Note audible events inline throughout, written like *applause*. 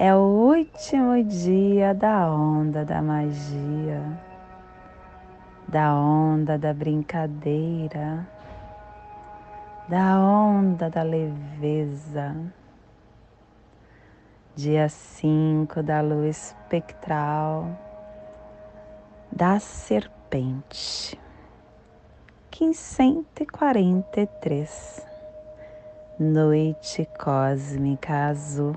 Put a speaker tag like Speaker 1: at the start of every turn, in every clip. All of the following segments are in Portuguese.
Speaker 1: é o último dia da onda da magia, da onda da brincadeira, da onda da leveza. Dia 5 da lua espectral da serpente. 1543 Noite cósmica azul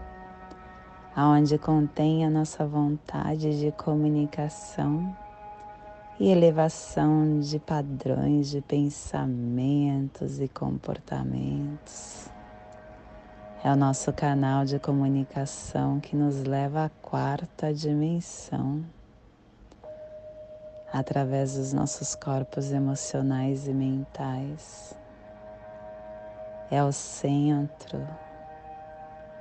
Speaker 1: aonde contém a nossa vontade de comunicação e elevação de padrões de pensamentos e comportamentos. É o nosso canal de comunicação que nos leva à quarta dimensão, através dos nossos corpos emocionais e mentais. É o centro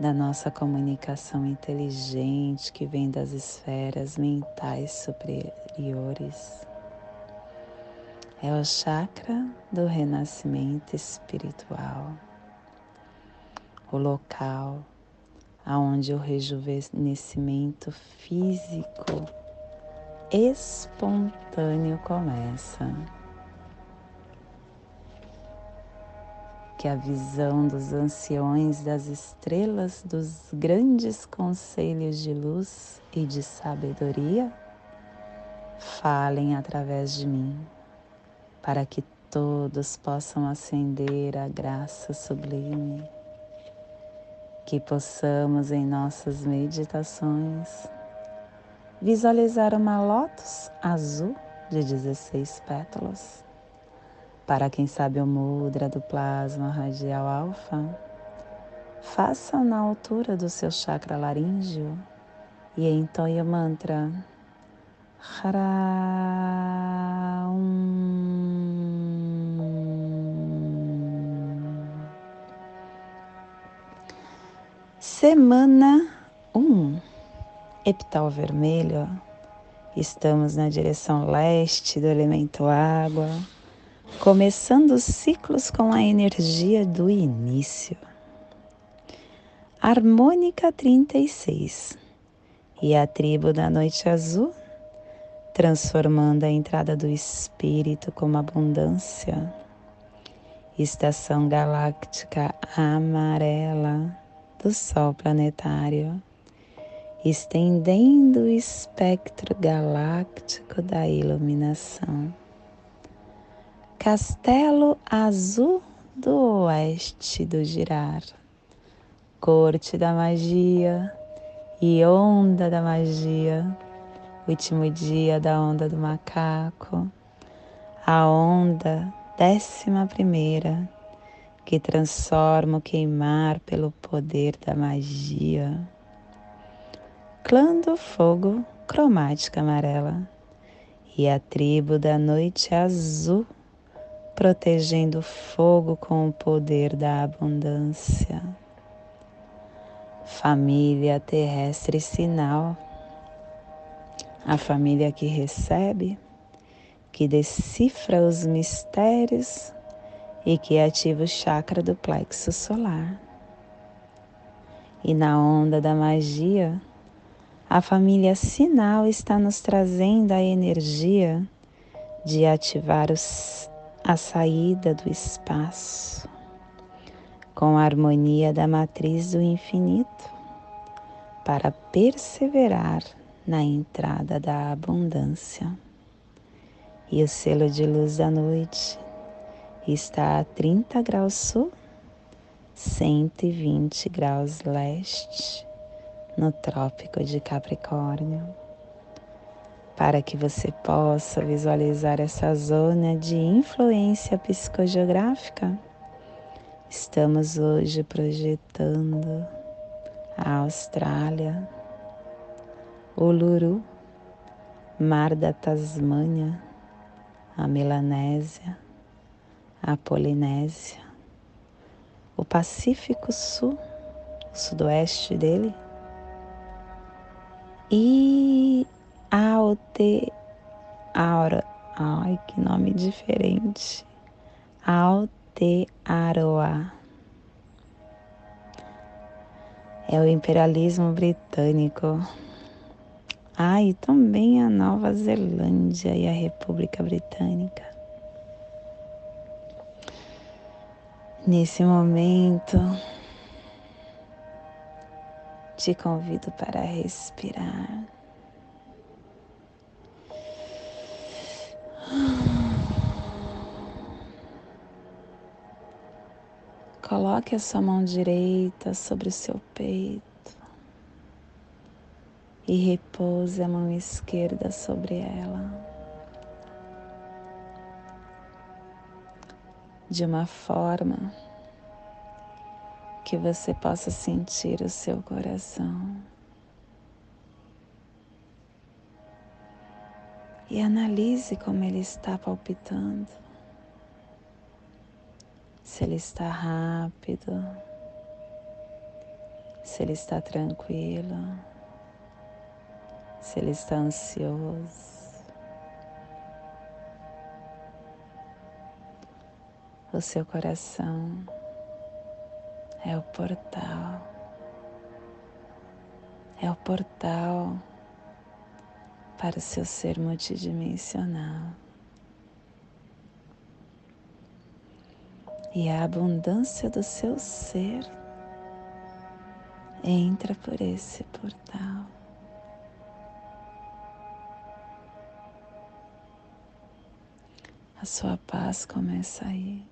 Speaker 1: da nossa comunicação inteligente que vem das esferas mentais superiores. É o chakra do renascimento espiritual, o local aonde o rejuvenescimento físico espontâneo começa. Que a visão dos anciões das estrelas dos grandes conselhos de luz e de sabedoria falem através de mim, para que todos possam acender a graça sublime, que possamos em nossas meditações visualizar uma lótus azul de 16 pétalas para quem sabe o mudra do plasma radial alfa, faça na altura do seu chakra laríngeo e entoie o mantra. Hara Semana 1, um, epital vermelho. Estamos na direção leste do elemento água começando os ciclos com a energia do início. Harmônica 36 e a tribo da noite azul, transformando a entrada do espírito como abundância. Estação galáctica amarela do Sol planetário, estendendo o espectro galáctico da iluminação Castelo Azul do Oeste do Girar, Corte da Magia e Onda da Magia, último dia da Onda do Macaco, a onda décima primeira que transforma o queimar pelo poder da magia. Clã do Fogo Cromática Amarela. E a tribo da Noite Azul protegendo o fogo com o poder da abundância. Família terrestre sinal, a família que recebe, que decifra os mistérios e que ativa o chakra do plexo solar. E na onda da magia, a família sinal está nos trazendo a energia de ativar os a saída do espaço, com a harmonia da matriz do infinito, para perseverar na entrada da abundância. E o selo de luz da noite está a 30 graus sul, 120 graus leste, no Trópico de Capricórnio. Para que você possa visualizar essa zona de influência psicogeográfica, estamos hoje projetando a Austrália, Uluru, Mar da Tasmânia, a Melanésia, a Polinésia, o Pacífico Sul, o sudoeste dele, e Aotearoa, ai que nome diferente, Aotearoa. É o imperialismo britânico. Ah, e também a Nova Zelândia e a República Britânica. Nesse momento, te convido para respirar. Coloque a sua mão direita sobre o seu peito e repouse a mão esquerda sobre ela. de uma forma que você possa sentir o seu coração. E analise como ele está palpitando. Se ele está rápido, se ele está tranquilo, se ele está ansioso. O seu coração é o portal, é o portal para o seu ser multidimensional. E a abundância do seu ser entra por esse portal. A sua paz começa aí.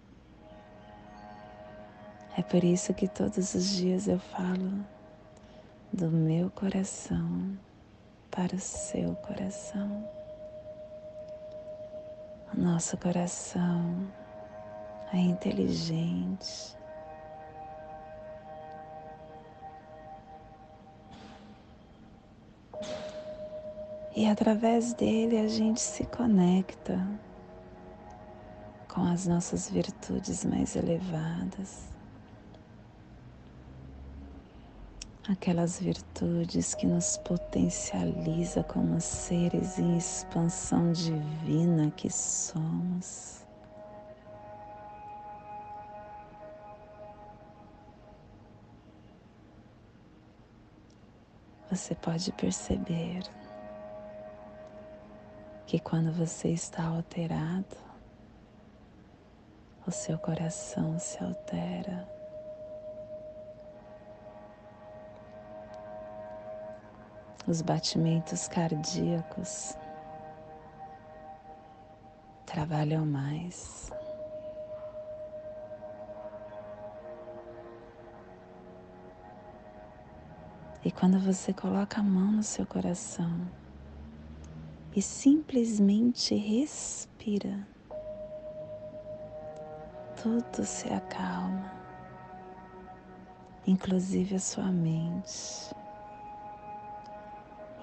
Speaker 1: É por isso que todos os dias eu falo do meu coração para o seu coração. O nosso coração é inteligente. E através dele a gente se conecta com as nossas virtudes mais elevadas. aquelas virtudes que nos potencializa como seres em expansão divina que somos. Você pode perceber que quando você está alterado, o seu coração se altera. os batimentos cardíacos trabalham mais. E quando você coloca a mão no seu coração e simplesmente respira, tudo se acalma, inclusive a sua mente.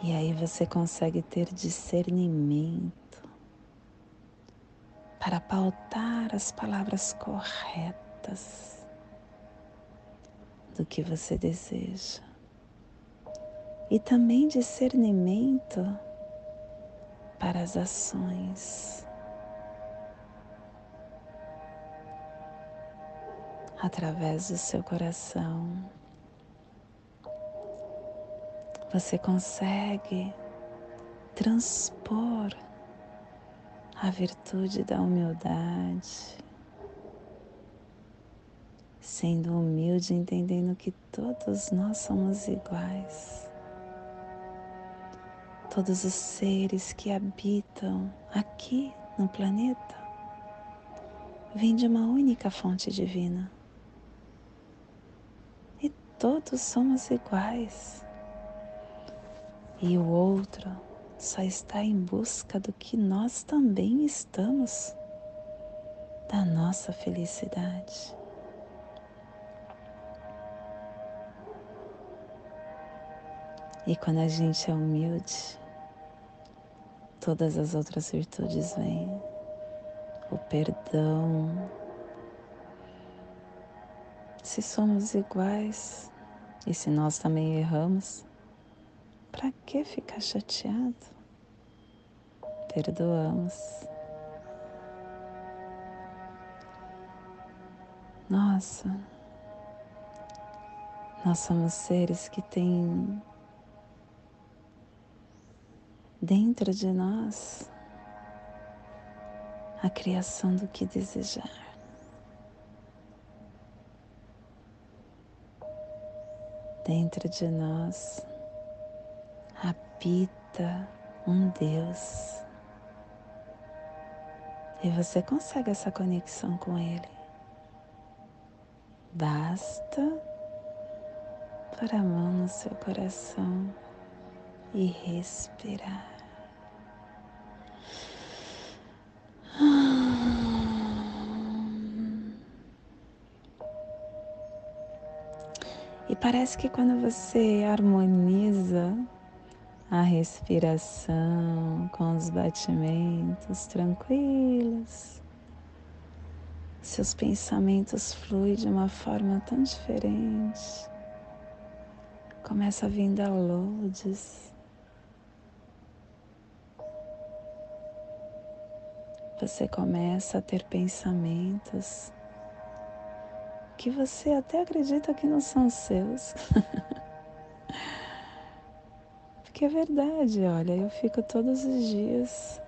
Speaker 1: E aí você consegue ter discernimento para pautar as palavras corretas do que você deseja. E também discernimento para as ações. Através do seu coração você consegue transpor a virtude da humildade, sendo humilde, entendendo que todos nós somos iguais. Todos os seres que habitam aqui no planeta vêm de uma única fonte divina. E todos somos iguais. E o outro só está em busca do que nós também estamos, da nossa felicidade. E quando a gente é humilde, todas as outras virtudes vêm. O perdão. Se somos iguais e se nós também erramos, para que ficar chateado? Perdoamos. Nossa, nós somos seres que têm dentro de nós a criação do que desejar. Dentro de nós habita um Deus. E você consegue essa conexão com Ele. Basta pôr a mão no seu coração e respirar. E parece que quando você harmoniza a respiração com os batimentos tranquilos, seus pensamentos fluem de uma forma tão diferente. Começa a vir downloads. Você começa a ter pensamentos que você até acredita que não são seus. *laughs* Porque é verdade, olha, eu fico todos os dias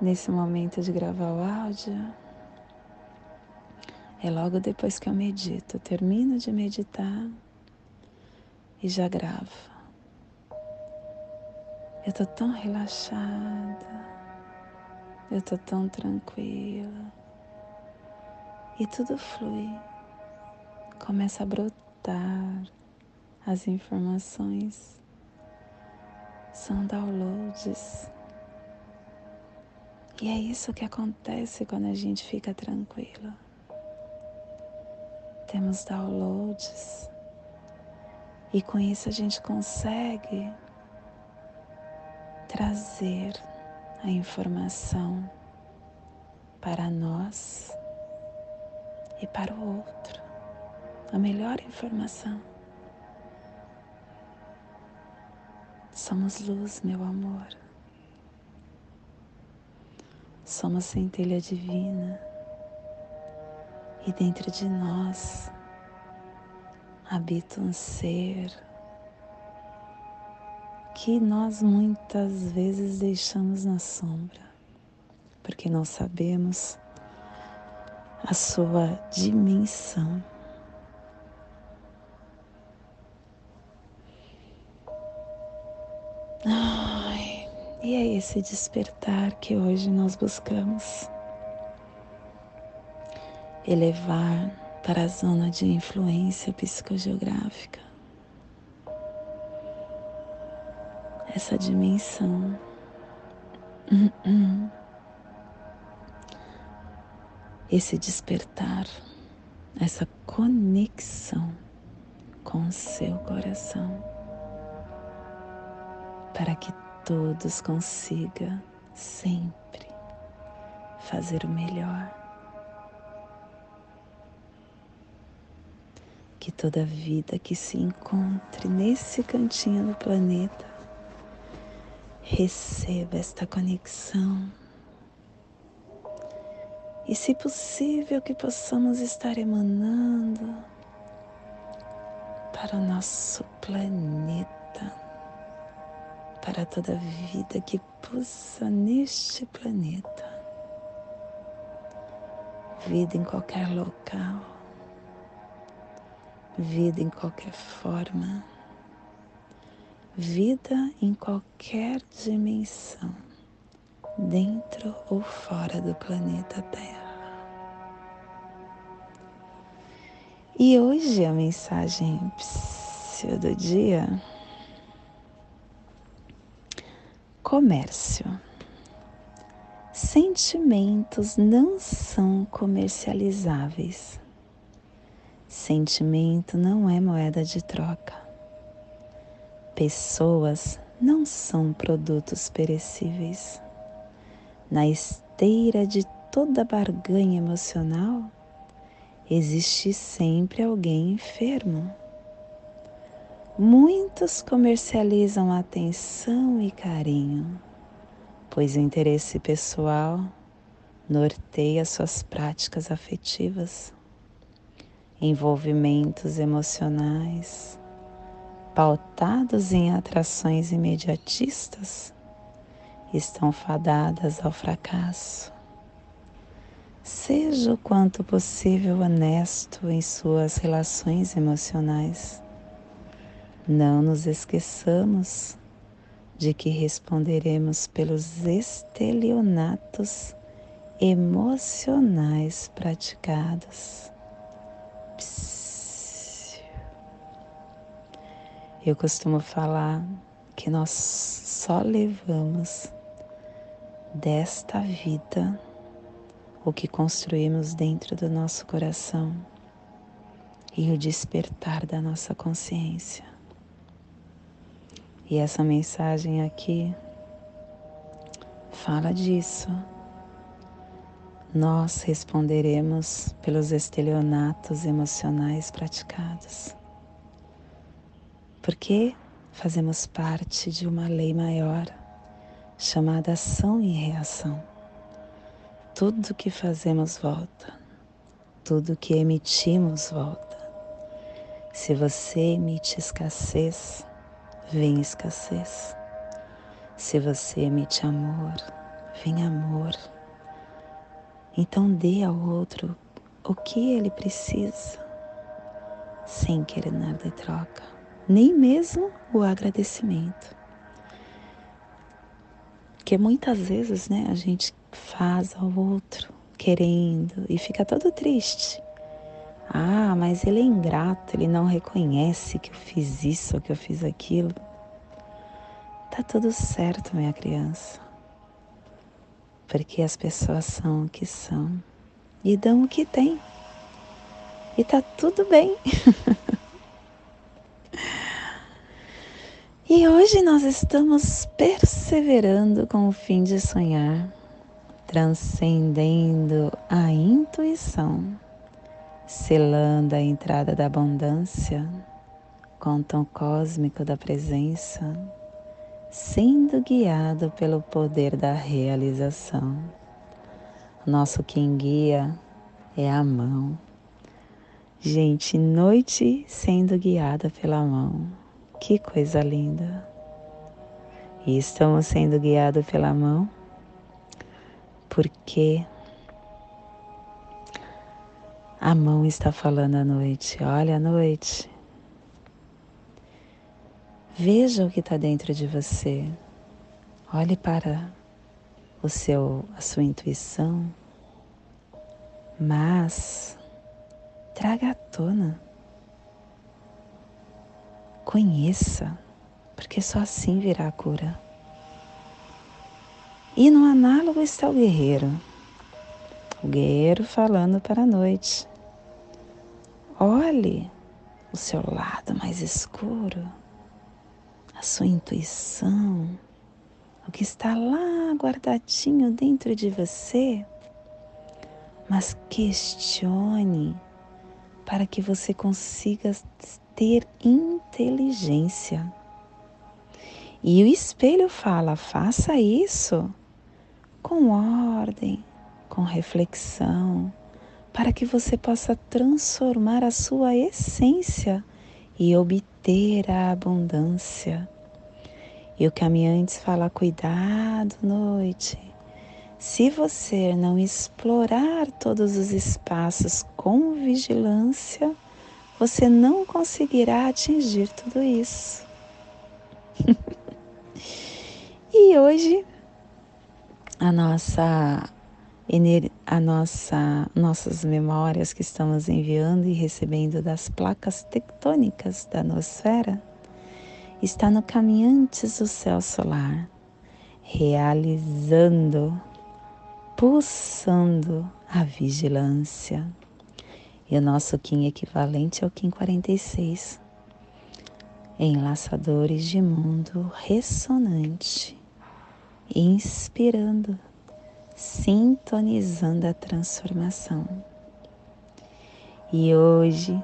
Speaker 1: nesse momento de gravar o áudio. É logo depois que eu medito, eu termino de meditar e já gravo. Eu tô tão relaxada, eu tô tão tranquila e tudo flui. Começa a brotar as informações, são downloads. E é isso que acontece quando a gente fica tranquilo. Temos downloads e com isso a gente consegue trazer a informação para nós e para o outro a melhor informação. Somos luz, meu amor. Somos centelha divina. E dentro de nós habita um ser que nós muitas vezes deixamos na sombra, porque não sabemos a sua dimensão. Ai, e é esse despertar que hoje nós buscamos elevar para a zona de influência psicogeográfica. Essa dimensão. Hum, hum esse despertar, essa conexão com o seu coração, para que todos consigam sempre fazer o melhor. Que toda vida que se encontre nesse cantinho do planeta receba esta conexão e, se possível, que possamos estar emanando para o nosso planeta, para toda vida que pulsa neste planeta, vida em qualquer local, vida em qualquer forma, vida em qualquer dimensão, dentro ou fora do planeta Terra. E hoje a mensagem do dia: comércio. Sentimentos não são comercializáveis. Sentimento não é moeda de troca. Pessoas não são produtos perecíveis. Na esteira de toda barganha emocional, existe sempre alguém enfermo. Muitos comercializam atenção e carinho, pois o interesse pessoal norteia suas práticas afetivas, envolvimentos emocionais, pautados em atrações imediatistas, estão fadadas ao fracasso. Seja o quanto possível honesto em suas relações emocionais. Não nos esqueçamos de que responderemos pelos estelionatos emocionais praticados. Eu costumo falar que nós só levamos desta vida o que construímos dentro do nosso coração e o despertar da nossa consciência. E essa mensagem aqui fala disso. Nós responderemos pelos estelionatos emocionais praticados. Porque fazemos parte de uma lei maior chamada ação e reação. Tudo que fazemos volta, tudo que emitimos volta. Se você emite escassez, vem escassez. Se você emite amor, vem amor. Então dê ao outro o que ele precisa, sem querer nada em troca, nem mesmo o agradecimento. Porque muitas vezes, né, a gente faz ao outro querendo e fica todo triste. Ah, mas ele é ingrato, ele não reconhece que eu fiz isso ou que eu fiz aquilo. Tá tudo certo, minha criança. Porque as pessoas são o que são e dão o que têm. E tá tudo bem. *laughs* e hoje nós estamos perseverando com o fim de sonhar transcendendo a intuição, selando a entrada da abundância com o tom cósmico da presença, sendo guiado pelo poder da realização. Nosso quem guia é a mão. Gente, noite sendo guiada pela mão. Que coisa linda! E estamos sendo guiados pela mão porque a mão está falando à noite. Olha a noite. Veja o que está dentro de você. Olhe para o seu, a sua intuição, mas traga à tona. Conheça, porque só assim virá a cura. E no análogo está o guerreiro. O guerreiro falando para a noite. Olhe o seu lado mais escuro, a sua intuição, o que está lá guardadinho dentro de você, mas questione para que você consiga ter inteligência. E o espelho fala: faça isso com ordem, com reflexão, para que você possa transformar a sua essência e obter a abundância. E o caminhante fala: cuidado, noite. Se você não explorar todos os espaços com vigilância, você não conseguirá atingir tudo isso. *laughs* E hoje a nossa a nossa nossas memórias que estamos enviando e recebendo das placas tectônicas da nosfera está no caminhantes do céu solar, realizando, pulsando a vigilância. E o nosso Kim equivalente é o Kim 46, enlaçadores de mundo ressonante inspirando, sintonizando a transformação. E hoje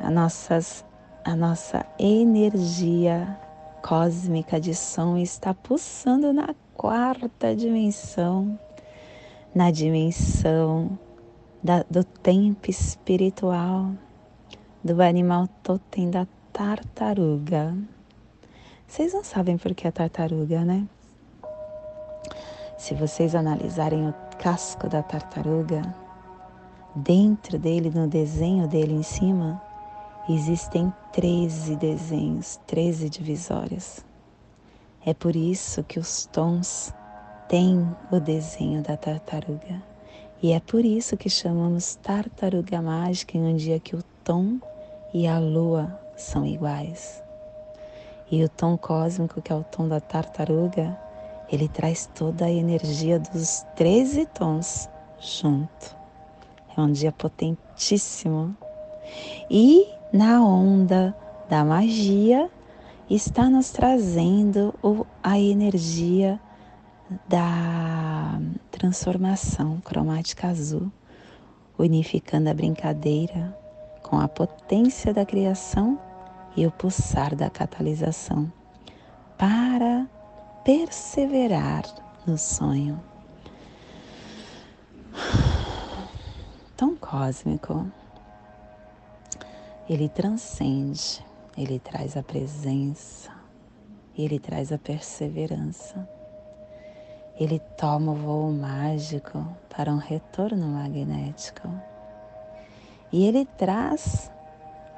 Speaker 1: a, nossas, a nossa energia cósmica de som está pulsando na quarta dimensão, na dimensão da, do tempo espiritual, do animal totem da tartaruga. Vocês não sabem por que a tartaruga, né? Se vocês analisarem o casco da tartaruga, dentro dele, no desenho dele em cima, existem 13 desenhos, 13 divisórias. É por isso que os tons têm o desenho da tartaruga. E é por isso que chamamos tartaruga mágica em um dia que o tom e a lua são iguais. E o tom cósmico, que é o tom da tartaruga, ele traz toda a energia dos 13 tons junto. É um dia potentíssimo. E na onda da magia está nos trazendo a energia da transformação cromática azul, unificando a brincadeira com a potência da criação e o pulsar da catalisação para perseverar no sonho. Tão cósmico. Ele transcende, ele traz a presença, ele traz a perseverança. Ele toma o voo mágico para um retorno magnético. E ele traz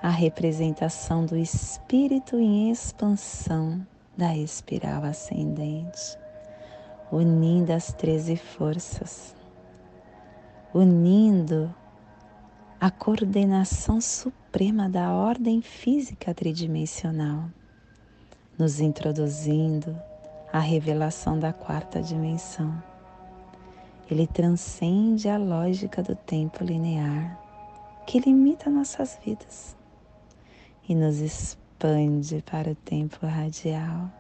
Speaker 1: a representação do espírito em expansão da espiral ascendente, unindo as treze forças, unindo a coordenação suprema da ordem física tridimensional, nos introduzindo a revelação da quarta dimensão. Ele transcende a lógica do tempo linear que limita nossas vidas e nos expõe expande para o tempo radial,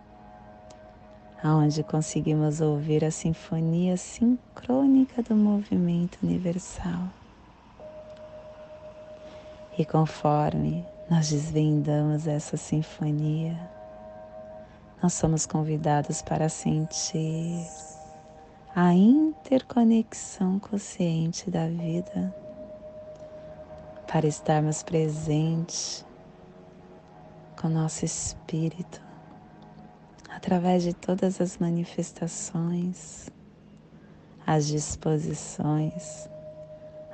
Speaker 1: aonde conseguimos ouvir a sinfonia sincrônica do movimento universal. E conforme nós desvendamos essa sinfonia, nós somos convidados para sentir a interconexão consciente da vida, para estarmos presentes com nosso espírito, através de todas as manifestações, as disposições,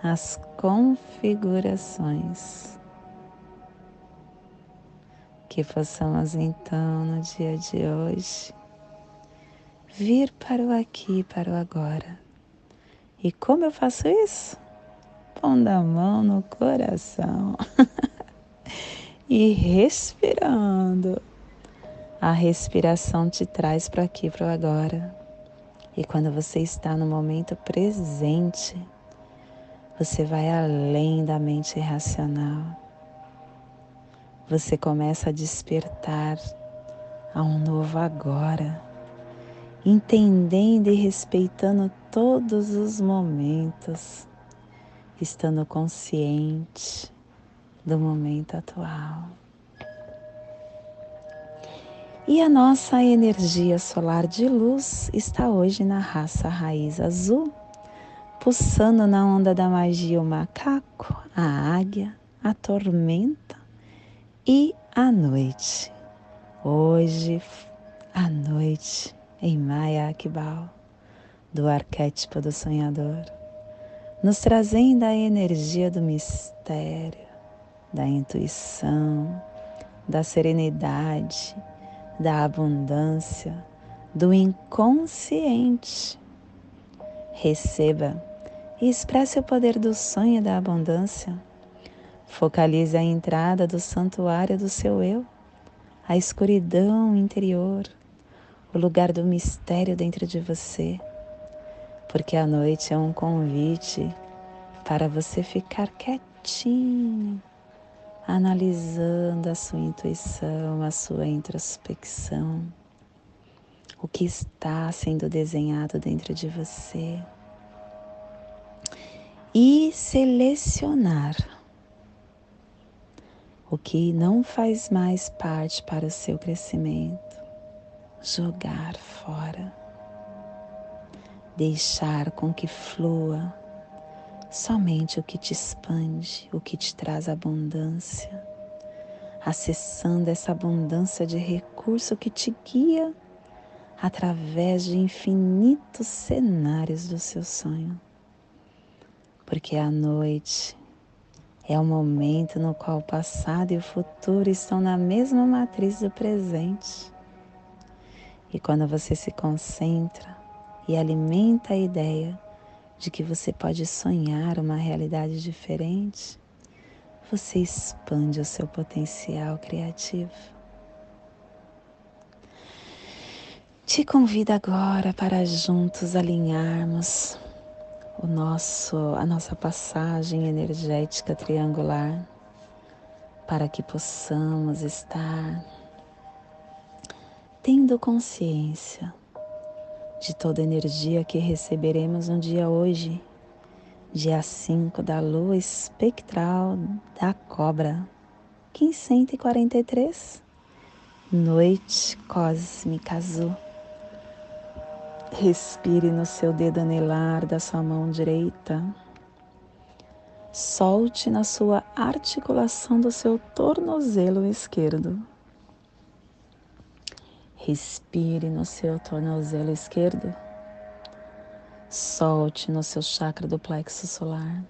Speaker 1: as configurações. Que possamos então, no dia de hoje, vir para o aqui para o agora. E como eu faço isso? Pondo a mão no coração. *laughs* e respirando. A respiração te traz para aqui, para o agora. E quando você está no momento presente, você vai além da mente racional. Você começa a despertar a um novo agora, entendendo e respeitando todos os momentos, estando consciente do momento atual. E a nossa energia solar de luz está hoje na raça raiz azul, pulsando na onda da magia o macaco, a águia, a tormenta e a noite. Hoje, a noite em Maya Akbal, do arquétipo do sonhador, nos trazendo a energia do mistério, da intuição, da serenidade, da abundância, do inconsciente. Receba e expresse o poder do sonho e da abundância. Focalize a entrada do santuário do seu eu, a escuridão interior, o lugar do mistério dentro de você, porque a noite é um convite para você ficar quietinho, analisando a sua intuição, a sua introspecção, o que está sendo desenhado dentro de você. E selecionar o que não faz mais parte para o seu crescimento, jogar fora, deixar com que flua somente o que te expande, o que te traz abundância, acessando essa abundância de recurso que te guia através de infinitos cenários do seu sonho. Porque a noite é o momento no qual o passado e o futuro estão na mesma matriz do presente. E quando você se concentra e alimenta a ideia de que você pode sonhar uma realidade diferente, você expande o seu potencial criativo. Te convido agora para juntos alinharmos o nosso a nossa passagem energética triangular para que possamos estar tendo consciência de toda energia que receberemos no dia hoje, dia 5 da lua espectral da cobra, 1543, noite cósmica azul. Respire no seu dedo anelar da sua mão direita. Solte na sua articulação do seu tornozelo esquerdo. Respire no seu tornozelo esquerdo. Solte no seu chakra do plexo solar.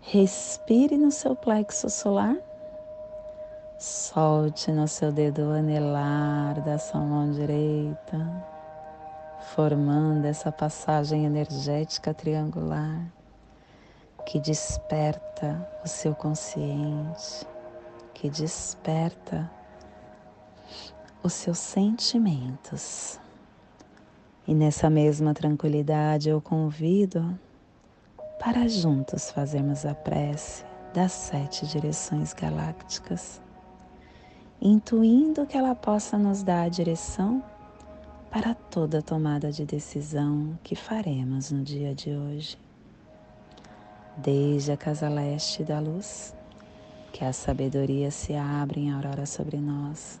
Speaker 1: Respire no seu plexo solar. Solte no seu dedo anelar da sua mão direita, formando essa passagem energética triangular que desperta o seu consciente, que desperta os seus sentimentos. E nessa mesma tranquilidade eu convido para juntos fazermos a prece das sete direções galácticas, intuindo que ela possa nos dar a direção para toda tomada de decisão que faremos no dia de hoje. Desde a casa leste da luz, que a sabedoria se abra em aurora sobre nós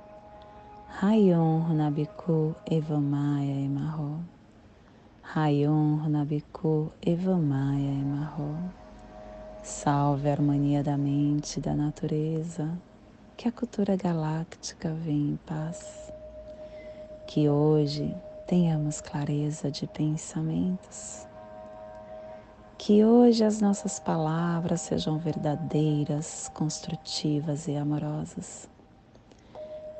Speaker 1: Rayon Runabiku Evamaya Emarro. Rayon Runabiku Evamaya Emarro. Salve a harmonia da mente e da natureza, que a cultura galáctica venha em paz. Que hoje tenhamos clareza de pensamentos. Que hoje as nossas palavras sejam verdadeiras, construtivas e amorosas.